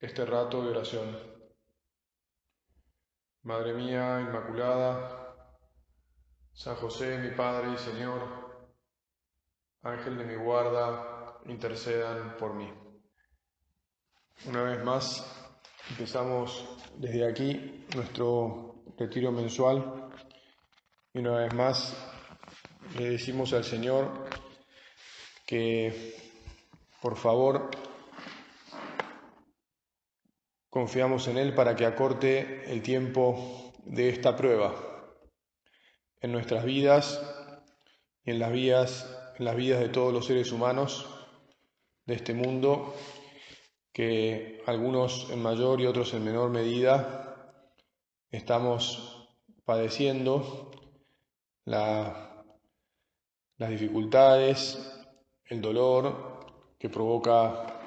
este rato de oración. Madre mía Inmaculada, San José, mi Padre y Señor, Ángel de mi guarda, intercedan por mí. Una vez más, empezamos desde aquí nuestro retiro mensual y una vez más le decimos al Señor que por favor Confiamos en Él para que acorte el tiempo de esta prueba en nuestras vidas y en las vidas, en las vidas de todos los seres humanos de este mundo, que algunos en mayor y otros en menor medida estamos padeciendo la, las dificultades, el dolor que provoca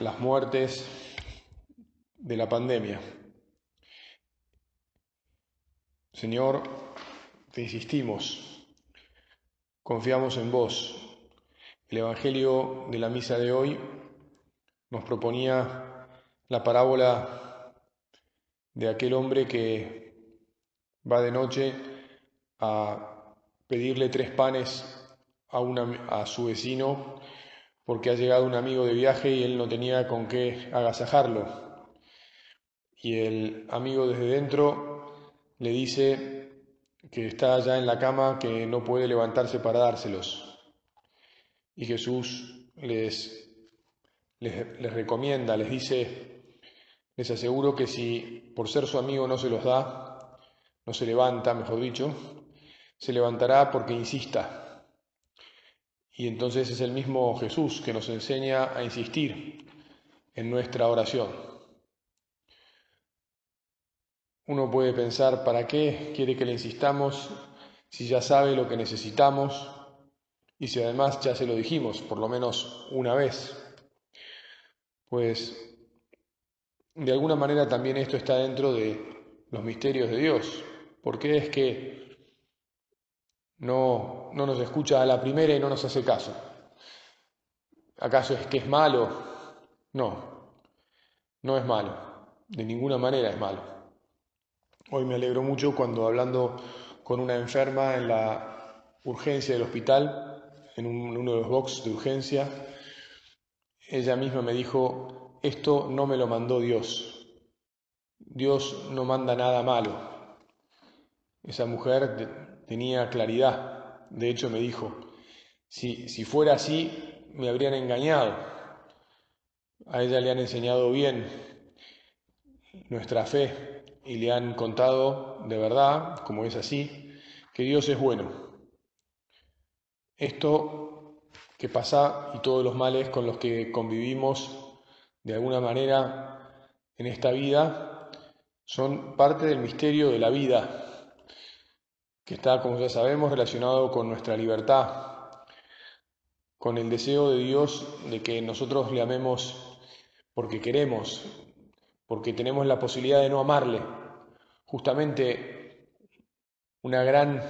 las muertes de la pandemia. Señor, te insistimos, confiamos en vos. El Evangelio de la misa de hoy nos proponía la parábola de aquel hombre que va de noche a pedirle tres panes a, a su vecino porque ha llegado un amigo de viaje y él no tenía con qué agasajarlo y el amigo desde dentro le dice que está ya en la cama, que no puede levantarse para dárselos. Y Jesús les, les, recomienda, les dice, les aseguro que si por ser su amigo no se los da, no se levanta, mejor dicho, se levantará porque insista. Y entonces es el mismo Jesús que nos enseña a insistir en nuestra oración. Uno puede pensar, ¿para qué quiere que le insistamos si ya sabe lo que necesitamos y si además ya se lo dijimos por lo menos una vez? Pues de alguna manera también esto está dentro de los misterios de Dios. ¿Por qué es que no, no nos escucha a la primera y no nos hace caso? ¿Acaso es que es malo? No, no es malo. De ninguna manera es malo. Hoy me alegro mucho cuando hablando con una enferma en la urgencia del hospital, en, uno de los box de urgencia, ella misma me dijo, esto no me lo mandó Dios. Dios no manda nada malo. Esa mujer tenía claridad. De hecho me dijo, si, si fuera así, me habrían engañado. A ella le han enseñado bien nuestra fe, y le han contado de verdad, como es así, que Dios es bueno. Esto que pasa y todos los males con los que convivimos de alguna manera en esta vida son parte del misterio de la vida, que está, como ya sabemos, relacionado con nuestra libertad, con el deseo de Dios de que nosotros le amemos porque queremos, porque tenemos la posibilidad de no amarle. Justamente una gran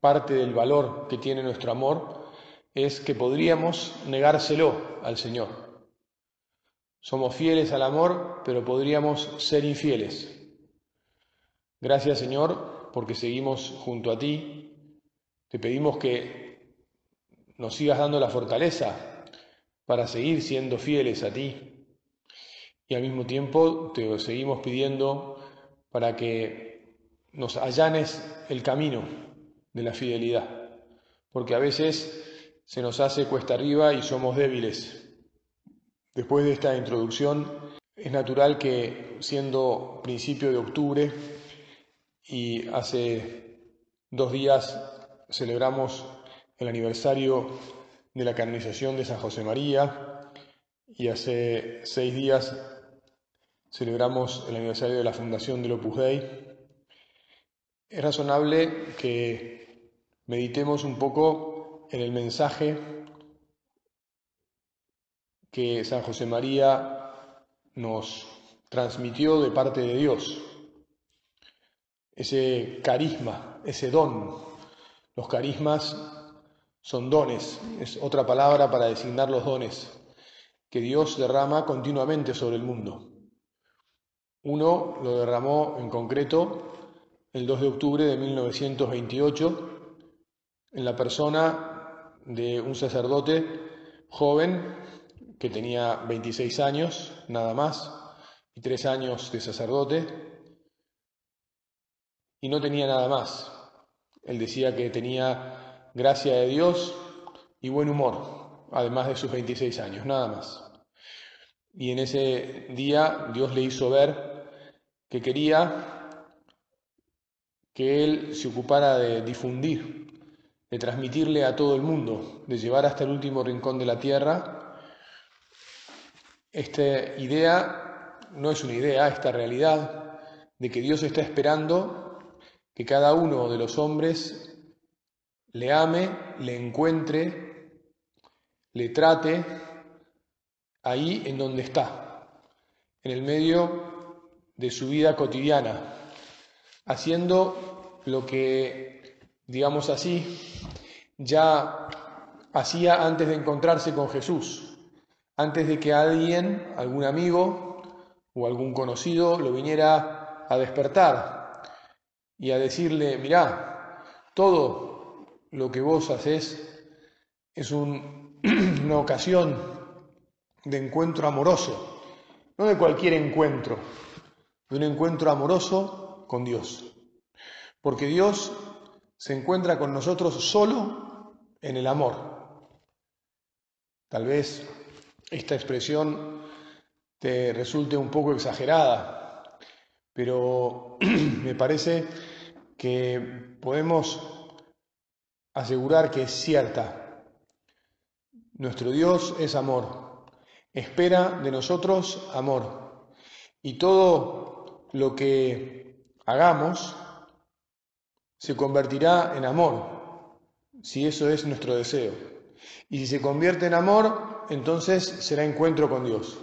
parte del valor que tiene nuestro amor es que podríamos negárselo al Señor. Somos fieles al amor, pero podríamos ser infieles. Gracias Señor, porque seguimos junto a ti. Te pedimos que nos sigas dando la fortaleza para seguir siendo fieles a ti y al mismo tiempo te seguimos pidiendo para que nos allanes el camino de la fidelidad, porque a veces se nos hace cuesta arriba y somos débiles. Después de esta introducción, es natural que siendo principio de octubre y hace dos días celebramos el aniversario de la canonización de San José María, y hace seis días celebramos el aniversario de la fundación del Opus Dei, es razonable que meditemos un poco en el mensaje que San José María nos transmitió de parte de Dios, ese carisma, ese don. Los carismas son dones, es otra palabra para designar los dones que Dios derrama continuamente sobre el mundo. Uno lo derramó en concreto el 2 de octubre de 1928 en la persona de un sacerdote joven que tenía 26 años, nada más, y tres años de sacerdote, y no tenía nada más. Él decía que tenía gracia de Dios y buen humor, además de sus 26 años, nada más. Y en ese día Dios le hizo ver que quería que él se ocupara de difundir, de transmitirle a todo el mundo, de llevar hasta el último rincón de la tierra. Esta idea, no es una idea, esta realidad de que Dios está esperando que cada uno de los hombres le ame, le encuentre, le trate ahí en donde está, en el medio de su vida cotidiana, haciendo lo que, digamos así, ya hacía antes de encontrarse con Jesús, antes de que alguien, algún amigo o algún conocido lo viniera a despertar y a decirle, mirá, todo lo que vos haces es una ocasión de encuentro amoroso, no de cualquier encuentro, de un encuentro amoroso con Dios. Porque Dios se encuentra con nosotros solo en el amor. Tal vez esta expresión te resulte un poco exagerada, pero me parece que podemos asegurar que es cierta. Nuestro Dios es amor, espera de nosotros amor, y todo lo que hagamos se convertirá en amor, si eso es nuestro deseo. Y si se convierte en amor, entonces será encuentro con Dios.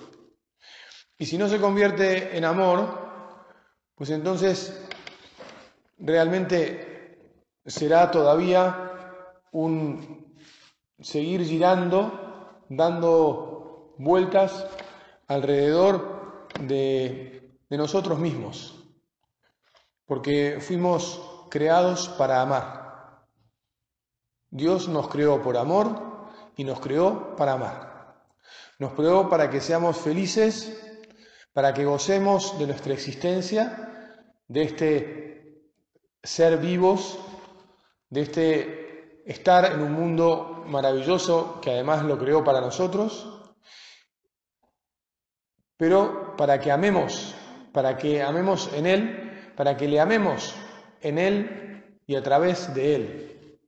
Y si no se convierte en amor, pues entonces realmente será todavía un seguir girando, dando vueltas alrededor de de nosotros mismos, porque fuimos creados para amar. Dios nos creó por amor y nos creó para amar. Nos creó para que seamos felices, para que gocemos de nuestra existencia, de este ser vivos, de este estar en un mundo maravilloso que además lo creó para nosotros, pero para que amemos para que amemos en Él, para que le amemos en Él y a través de Él.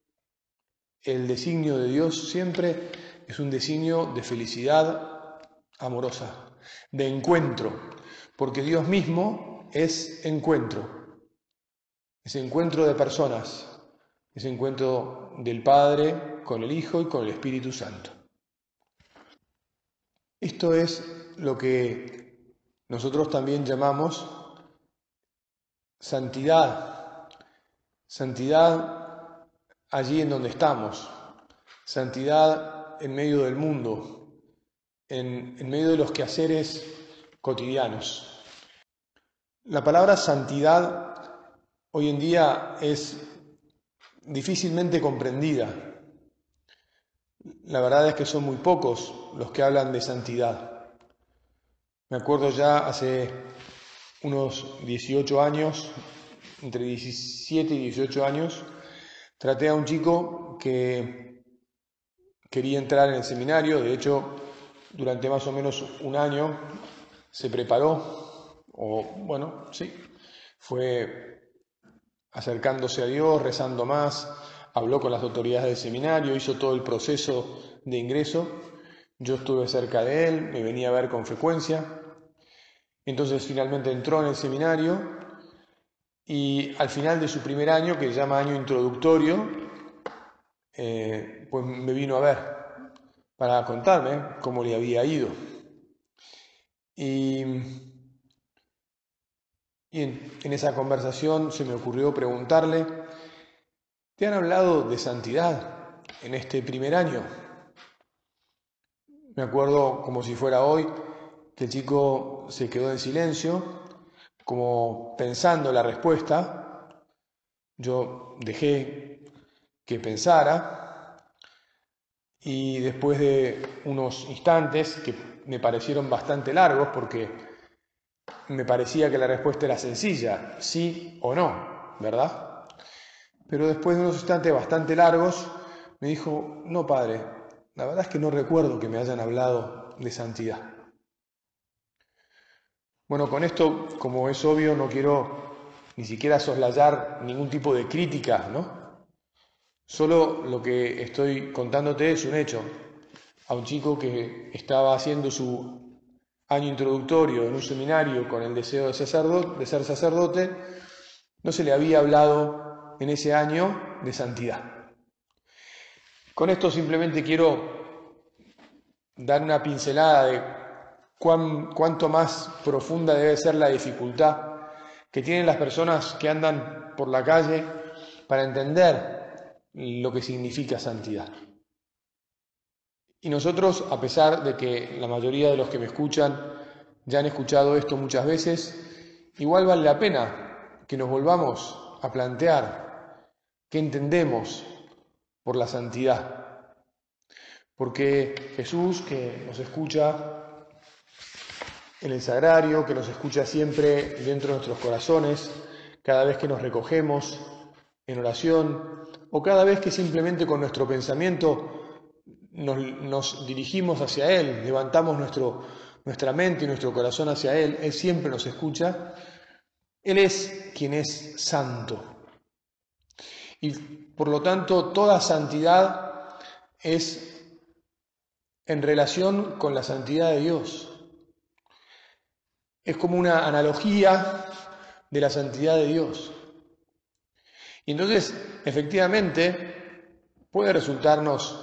El designio de Dios siempre es un designio de felicidad amorosa, de encuentro, porque Dios mismo es encuentro, es encuentro de personas, es encuentro del Padre con el Hijo y con el Espíritu Santo. Esto es lo que nosotros también llamamos santidad, santidad allí en donde estamos, santidad en medio del mundo, en, en medio de los quehaceres cotidianos. La palabra santidad hoy en día es difícilmente comprendida. La verdad es que son muy pocos los que hablan de santidad. Me acuerdo ya hace unos 18 años, entre 17 y 18 años, traté a un chico que quería entrar en el seminario, de hecho, durante más o menos un año se preparó, o bueno, sí, fue acercándose a Dios, rezando más, habló con las autoridades del seminario, hizo todo el proceso de ingreso yo estuve cerca de él, me venía a ver con frecuencia. Entonces finalmente entró en el seminario y al final de su primer año, que se llama año introductorio, eh, pues me vino a ver para contarme cómo le había ido. Y, en, en esa conversación se me ocurrió preguntarle, ¿te han hablado de santidad en este primer año? Me acuerdo como si fuera hoy que el chico se quedó en silencio, como pensando la respuesta. Yo dejé que pensara y después de unos instantes que me parecieron bastante largos porque me parecía que la respuesta era sencilla, sí o no, ¿verdad? Pero después de unos instantes bastante largos me dijo, no padre, la verdad es que no recuerdo que me hayan hablado de santidad. Bueno, con esto, como es obvio, no quiero ni siquiera soslayar ningún tipo de crítica, ¿no? Solo lo que estoy contándote es un hecho. A un chico que estaba haciendo su año introductorio en un seminario con el deseo de, de ser sacerdote, no se le había hablado en ese año de santidad. Con esto simplemente quiero dar una pincelada de cuánto más profunda debe ser la dificultad que tienen las personas que andan por la calle para entender lo que significa santidad. Y nosotros, a pesar de que la mayoría de los que me escuchan ya han escuchado esto muchas veces, igual vale la pena que nos volvamos a plantear qué entendemos por la santidad. Porque Jesús, que nos escucha en el sagrario, que nos escucha siempre dentro de nuestros corazones, cada vez que nos recogemos en oración, o cada vez que simplemente con nuestro pensamiento nos, dirigimos hacia Él, levantamos nuestro, nuestra mente y nuestro corazón hacia Él, Él siempre nos escucha, Él es quien es santo. Y por lo tanto, toda santidad es en relación con la santidad de Dios. Es como una analogía de la santidad de Dios. Y entonces, efectivamente, puede resultarnos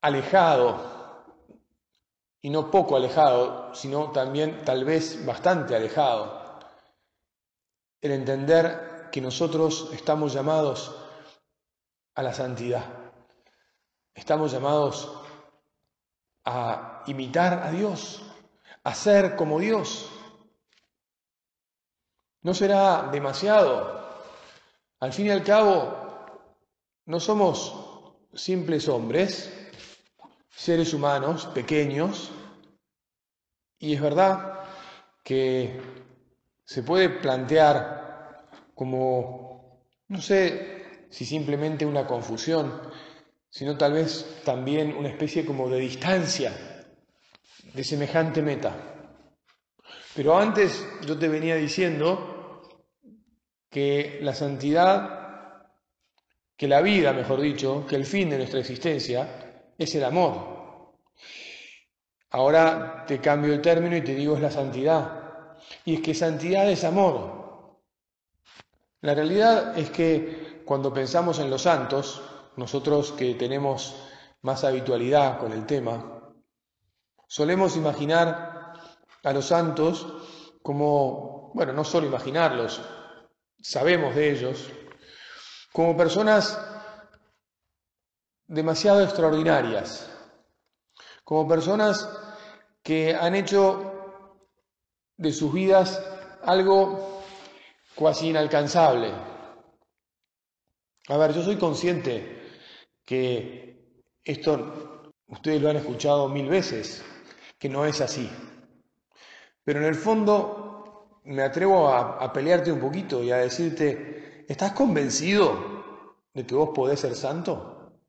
alejado, y no poco alejado, sino también tal vez bastante alejado, el entender que nosotros estamos llamados a la santidad. Estamos llamados a imitar a Dios, a ser como Dios. No será demasiado. Al fin y al cabo, no somos simples hombres, seres humanos pequeños, y es verdad que se puede plantear como, no sé si simplemente una confusión, sino tal vez también una especie como de distancia de semejante meta. Pero antes yo te venía diciendo que la santidad, que la vida, mejor dicho, que el fin de nuestra existencia es el amor. Ahora te cambio el término y te digo es la santidad. Y es que santidad es amor. La realidad es que cuando pensamos en los santos, nosotros que tenemos más habitualidad con el tema, solemos imaginar a los santos como, bueno, no solo imaginarlos, sabemos de ellos, como personas demasiado extraordinarias, como personas que han hecho de sus vidas algo cuasi inalcanzable. A ver, yo soy consciente que esto ustedes lo han escuchado mil veces, que no es así. Pero en el fondo me atrevo a, pelearte un poquito y a decirte, ¿estás convencido de que vos podés ser santo?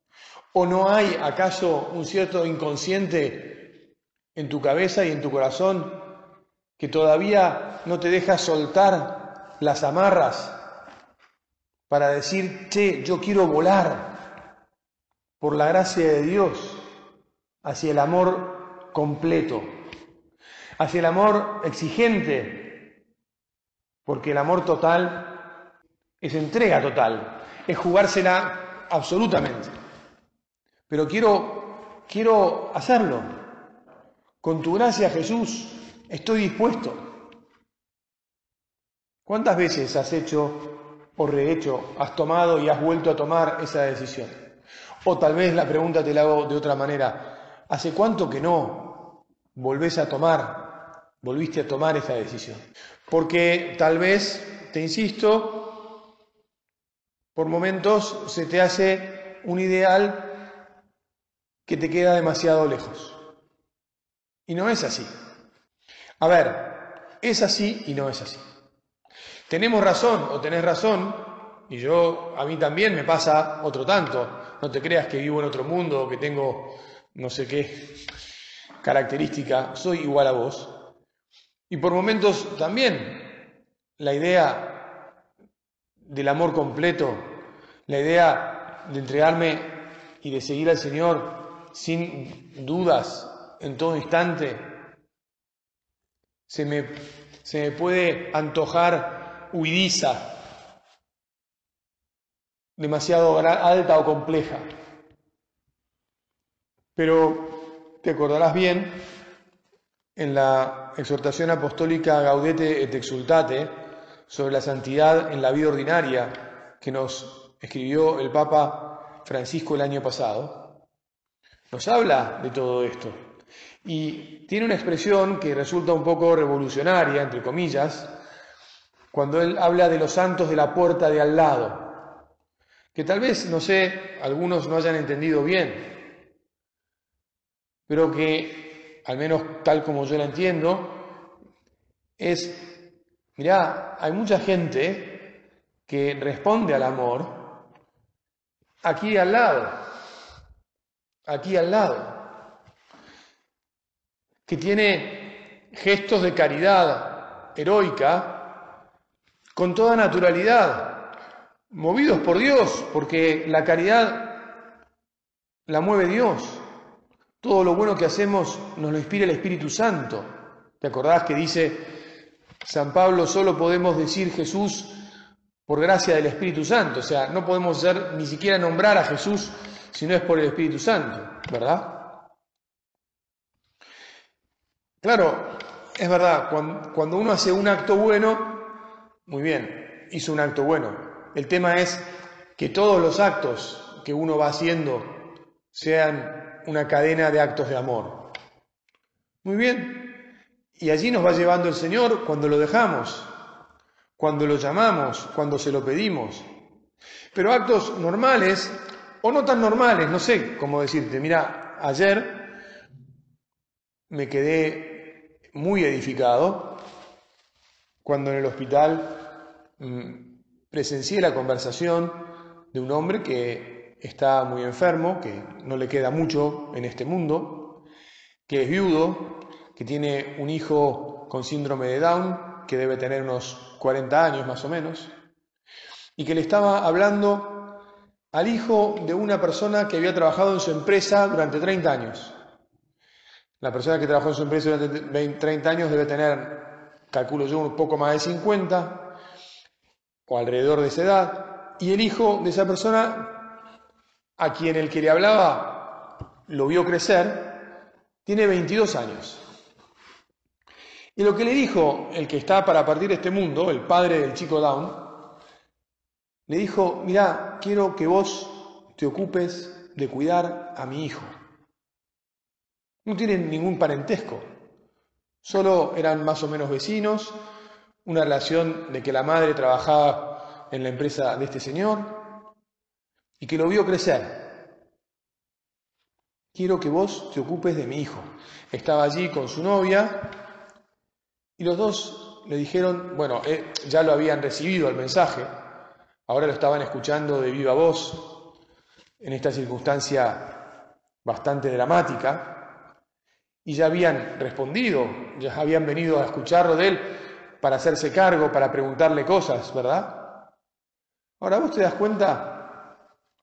¿O no hay acaso un cierto inconsciente en tu cabeza y en tu corazón que todavía no te deja soltar las amarras para decir, che, yo quiero volar por la gracia de Dios, hacia el amor completo, hacia el amor exigente, porque el amor total es entrega total, es jugársela absolutamente. Pero quiero, quiero hacerlo. Con tu gracia, Jesús, estoy dispuesto. ¿Cuántas veces has hecho o rehecho, has tomado y has vuelto a tomar esa decisión? O tal vez la pregunta te la hago de otra manera. ¿Hace cuánto que no volvés a tomar, volviste a tomar esa decisión? Porque tal vez, te insisto, por momentos se te hace un ideal que te queda demasiado lejos. Y no es así. A ver, es así y no es así. Tenemos razón o tenés razón, y yo a mí también me pasa otro tanto. No te creas que vivo en otro mundo o que tengo no sé qué característica, soy igual a vos. Y por momentos también la idea del amor completo, la idea de entregarme y de seguir al Señor sin dudas en todo instante, se me, se me puede antojar huidiza, demasiado alta o compleja. Pero te acordarás bien en la exhortación apostólica Gaudete et Exultate sobre la santidad en la vida ordinaria que nos escribió el Papa Francisco el año pasado, nos habla de todo esto. Y tiene una expresión que resulta un poco revolucionaria, entre comillas, cuando él habla de los santos de la puerta de al lado, que tal vez, no sé, algunos no hayan entendido bien, pero que, al menos tal como yo la entiendo, es, mirá, hay mucha gente que responde al amor aquí al lado, aquí al lado, que tiene gestos de caridad heroica, con toda naturalidad, movidos por Dios, porque la caridad la mueve Dios. Todo lo bueno que hacemos nos lo inspira el Espíritu Santo. ¿Te acordás que dice San Pablo, solo podemos decir Jesús por gracia del Espíritu Santo? O sea, no podemos ser, ni siquiera nombrar a Jesús si no es por el Espíritu Santo, ¿verdad? Claro, es verdad, cuando, uno hace un acto bueno, muy bien, hizo un acto bueno. El tema es que todos los actos que uno va haciendo sean una cadena de actos de amor. Muy bien. Y allí nos va llevando el Señor cuando lo dejamos, cuando lo llamamos, cuando se lo pedimos. Pero actos normales o no tan normales, no sé cómo decirte. Mira, ayer me quedé muy edificado cuando en el hospital mm, presencié la conversación de un hombre que está muy enfermo, que no le queda mucho en este mundo, que es viudo, que tiene un hijo con síndrome de Down, que debe tener unos 40 años más o menos, y que le estaba hablando al hijo de una persona que había trabajado en su empresa durante 30 años. La persona que trabajó en su empresa durante 30 años debe tener calculo yo un poco más de 50 o alrededor de esa edad, y el hijo de esa persona, a quien el que le hablaba lo vio crecer, tiene 22 años. Y lo que le dijo el que está para partir de este mundo, el padre del chico Down, le dijo, mira, quiero que vos te ocupes de cuidar a mi hijo. No tienen ningún parentesco, Solo eran más o menos vecinos, una relación de que la madre trabajaba en la empresa de este señor y que lo vio crecer. Quiero que vos te ocupes de mi hijo. Estaba allí con su novia y los dos le dijeron, bueno, eh, ya lo habían recibido el mensaje, ahora lo estaban escuchando de viva voz en esta circunstancia bastante dramática y ya habían respondido, ya habían venido a escucharlo de él para hacerse cargo, para preguntarle cosas, ¿verdad? Ahora vos te das cuenta,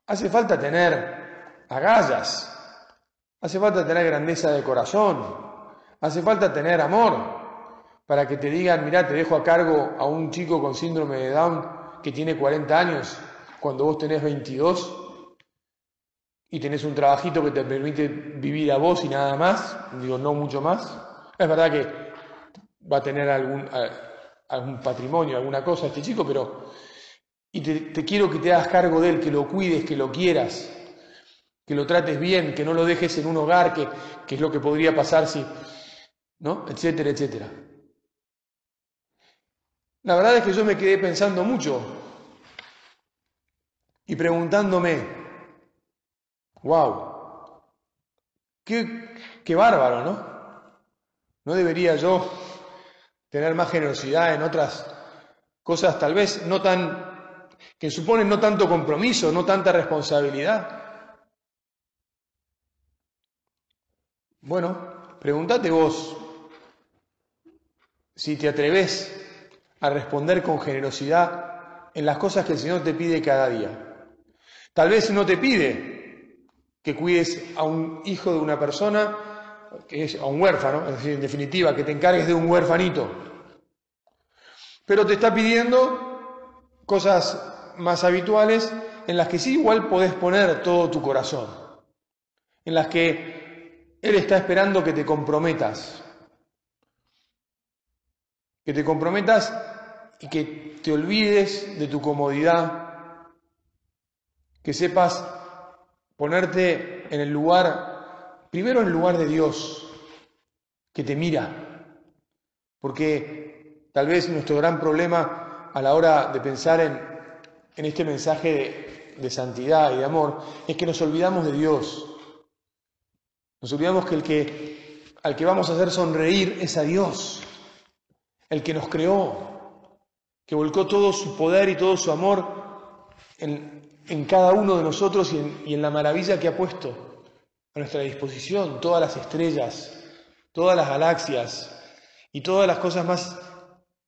hace falta tener agallas Hace falta tener grandeza de corazón, hace falta tener amor para que te digan, mira, te dejo a cargo a un chico con síndrome de Down que tiene 40 años cuando vos tenés 22 y tenés un trabajito que te permite vivir a vos y nada más, digo, no mucho más. Es verdad que va a tener algún, algún patrimonio, alguna cosa este chico, pero... Y te, quiero que te hagas cargo de él, que lo cuides, que lo quieras, que lo trates bien, que no lo dejes en un hogar, que, que es lo que podría pasar si... ¿No? Etcétera, etcétera. La verdad es que yo me quedé pensando mucho y preguntándome, wow, qué, qué bárbaro, ¿no? ¿No debería yo tener más generosidad en otras cosas tal vez no tan, que suponen no tanto compromiso, no tanta responsabilidad. Bueno, pregúntate vos si te atreves a responder con generosidad en las cosas que el Señor te pide cada día. Tal vez no te pide que cuides a un hijo de una persona que es a un huérfano, es decir, en definitiva, que te encargues de un huérfanito. Pero te está pidiendo cosas más habituales en las que sí igual podés poner todo tu corazón, en las que Él está esperando que te comprometas, que te comprometas y que te olvides de tu comodidad, que sepas ponerte en el lugar Primero en lugar de Dios, que te mira, porque tal vez nuestro gran problema a la hora de pensar en, este mensaje de, de santidad y de amor es que nos olvidamos de Dios. Nos olvidamos que el que al que vamos a hacer sonreír es a Dios, el que nos creó, que volcó todo su poder y todo su amor en, cada uno de nosotros y en la maravilla que ha puesto a nuestra disposición todas las estrellas, todas las galaxias y todas las cosas más,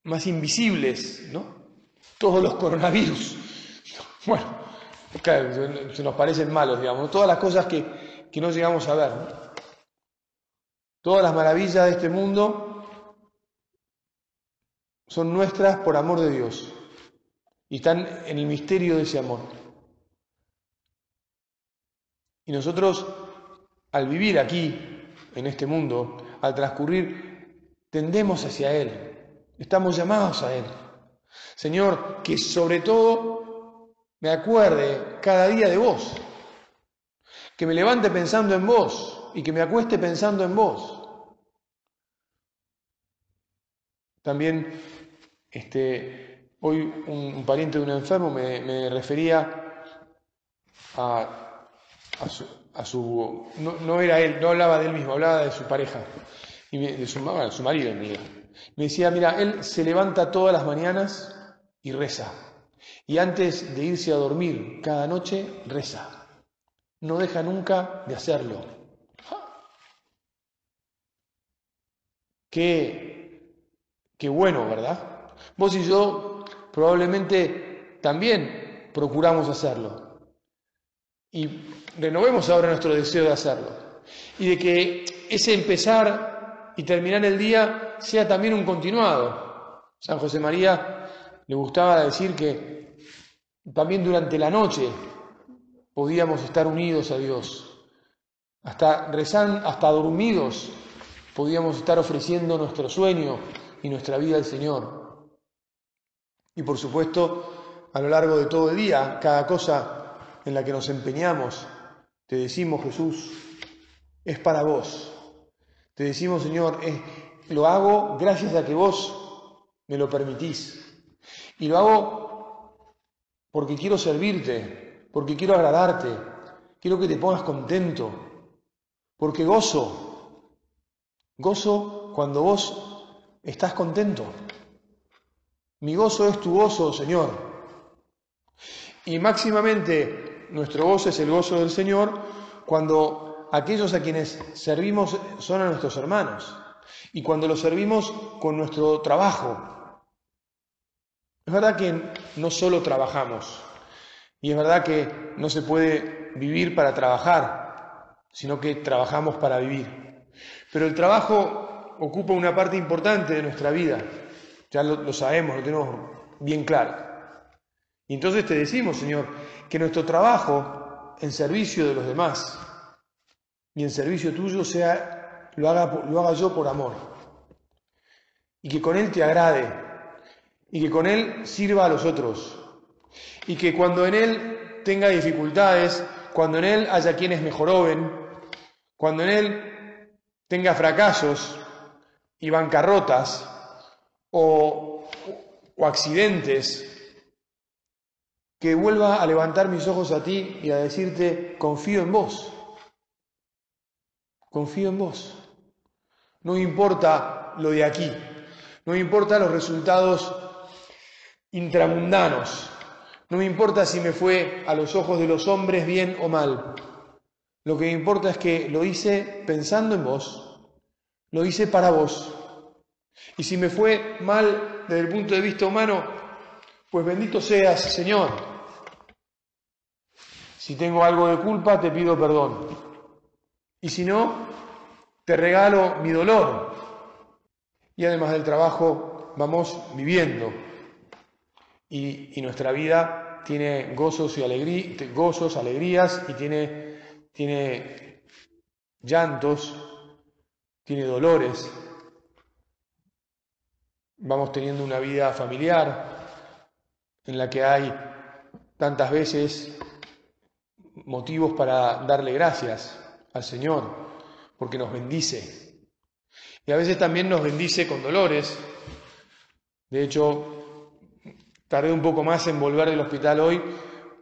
más invisibles, ¿no? Todos los coronavirus. Bueno, se nos parecen malos, digamos, todas las cosas que, que no llegamos a ver. Todas las maravillas de este mundo son nuestras por amor de Dios y están en el misterio de ese amor. Y nosotros al vivir aquí, en este mundo, al transcurrir, tendemos hacia Él, estamos llamados a Él. Señor, que sobre todo me acuerde cada día de vos, que me levante pensando en vos y que me acueste pensando en vos. También este, hoy un, pariente de un enfermo me, refería a, a su, a su, no, era él, no hablaba de él mismo, hablaba de su pareja, y de su, su marido en realidad. Me decía, mira, él se levanta todas las mañanas y reza. Y antes de irse a dormir cada noche, reza. No deja nunca de hacerlo. Qué, qué bueno, ¿verdad? Vos y yo probablemente también procuramos hacerlo. Y renovemos ahora nuestro deseo de hacerlo. Y de que ese empezar y terminar el día sea también un continuado. San José María le gustaba decir que también durante la noche podíamos estar unidos a Dios. Hasta rezando, hasta dormidos, podíamos estar ofreciendo nuestro sueño y nuestra vida al Señor. Y por supuesto, a lo largo de todo el día, cada cosa en la que nos empeñamos te decimos, Jesús, es para vos. Te decimos, Señor, lo hago gracias a que vos me lo permitís. Y lo hago porque quiero servirte, porque quiero agradarte, quiero que te pongas contento, porque gozo, gozo cuando vos estás contento. Mi gozo es tu gozo, Señor. Y máximamente nuestro gozo es el gozo del Señor cuando aquellos a quienes servimos son a nuestros hermanos y cuando los servimos con nuestro trabajo. Es verdad que no solo trabajamos y es verdad que no se puede vivir para trabajar. sino que trabajamos para vivir. Pero el trabajo ocupa una parte importante de nuestra vida, ya lo, sabemos, lo tenemos bien claro. Y entonces te decimos, Señor, que nuestro trabajo en servicio de los demás y en servicio tuyo sea, lo haga, lo haga yo por amor. Y que con Él te agrade. Y que con Él sirva a los otros. Y que cuando en Él tenga dificultades, cuando en Él haya quienes mejoroben, cuando en Él tenga fracasos y bancarrotas o, o accidentes, que vuelva a levantar mis ojos a ti y a decirte, confío en vos, confío en vos. No importa lo de aquí, no importa los resultados intramundanos, no me importa si me fue a los ojos de los hombres bien o mal. Lo que me importa es que lo hice pensando en vos, lo hice para vos. Y si me fue mal desde el punto de vista humano, pues bendito seas, Señor. Si tengo algo de culpa, te pido perdón. Y si no, te regalo mi dolor. Y además del trabajo, vamos viviendo. Y, nuestra vida tiene gozos y alegrías, gozos, alegrías y tiene, tiene llantos, tiene dolores. Vamos teniendo una vida familiar en la que hay tantas veces motivos para darle gracias al Señor, porque nos bendice. Y a veces también nos bendice con dolores. De hecho, tardé un poco más en volver del hospital hoy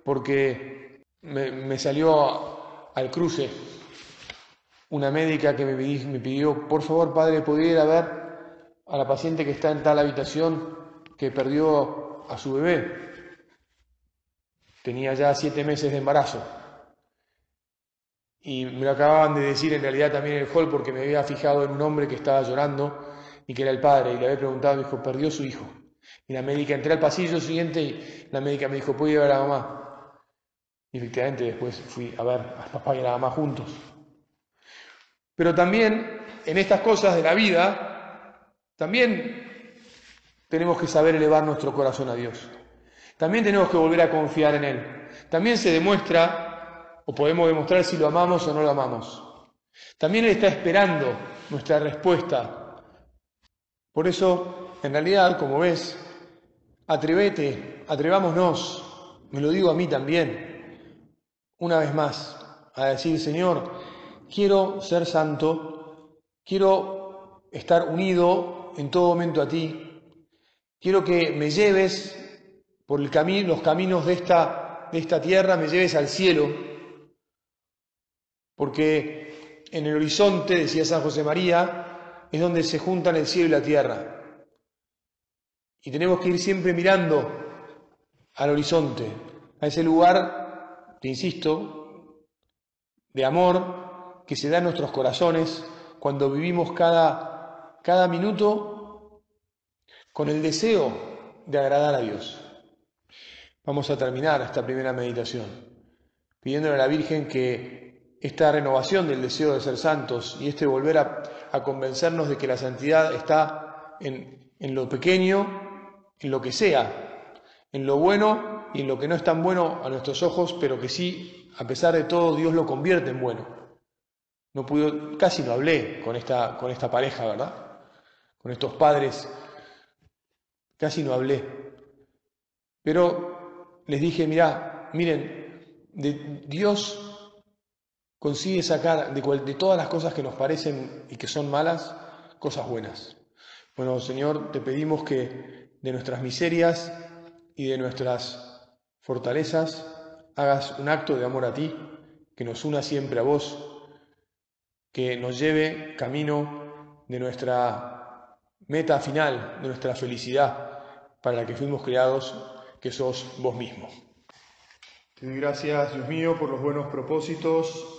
porque me, salió al cruce una médica que me, me pidió, por favor, padre, ¿podría ir a ver a la paciente que está en tal habitación que perdió a su bebé? Tenía ya siete meses de embarazo. Y me lo acababan de decir en realidad también en el hall porque me había fijado en un hombre que estaba llorando y que era el padre y le había preguntado, me dijo, perdió su hijo. Y la médica, entré al pasillo siguiente y la médica me dijo, ¿puedo ir a la mamá? Y efectivamente después fui a ver a papá y a la mamá juntos. Pero también en estas cosas de la vida, también tenemos que saber elevar nuestro corazón a Dios. También tenemos que volver a confiar en Él. También se demuestra o podemos demostrar si lo amamos o no lo amamos. También Él está esperando nuestra respuesta. Por eso, en realidad, como ves, atrévete, atrevámonos, me lo digo a mí también, una vez más, a decir, Señor, quiero ser santo, quiero estar unido en todo momento a ti, quiero que me lleves por el los caminos de esta, de esta tierra, me lleves al cielo, porque en el horizonte, decía San José María, es donde se juntan el cielo y la tierra. Y tenemos que ir siempre mirando al horizonte, a ese lugar, te insisto, de amor que se da en nuestros corazones cuando vivimos cada, cada minuto con el deseo de agradar a Dios. Vamos a terminar esta primera meditación pidiéndole a la Virgen que esta renovación del deseo de ser santos y este volver a, convencernos de que la santidad está en, en, lo pequeño, en lo que sea, en lo bueno y en lo que no es tan bueno a nuestros ojos, pero que sí, a pesar de todo, Dios lo convierte en bueno. No pude, casi no hablé con esta, con esta pareja, ¿verdad? Con estos padres, casi no hablé. Pero les dije, mirá, miren, de Dios consigue sacar de, todas las cosas que nos parecen y que son malas, cosas buenas. Bueno, Señor, te pedimos que de nuestras miserias y de nuestras fortalezas hagas un acto de amor a ti, que nos una siempre a vos, que nos lleve camino de nuestra meta final, de nuestra felicidad para la que fuimos creados, que sos vos mismo. Te doy gracias, Dios mío, por los buenos propósitos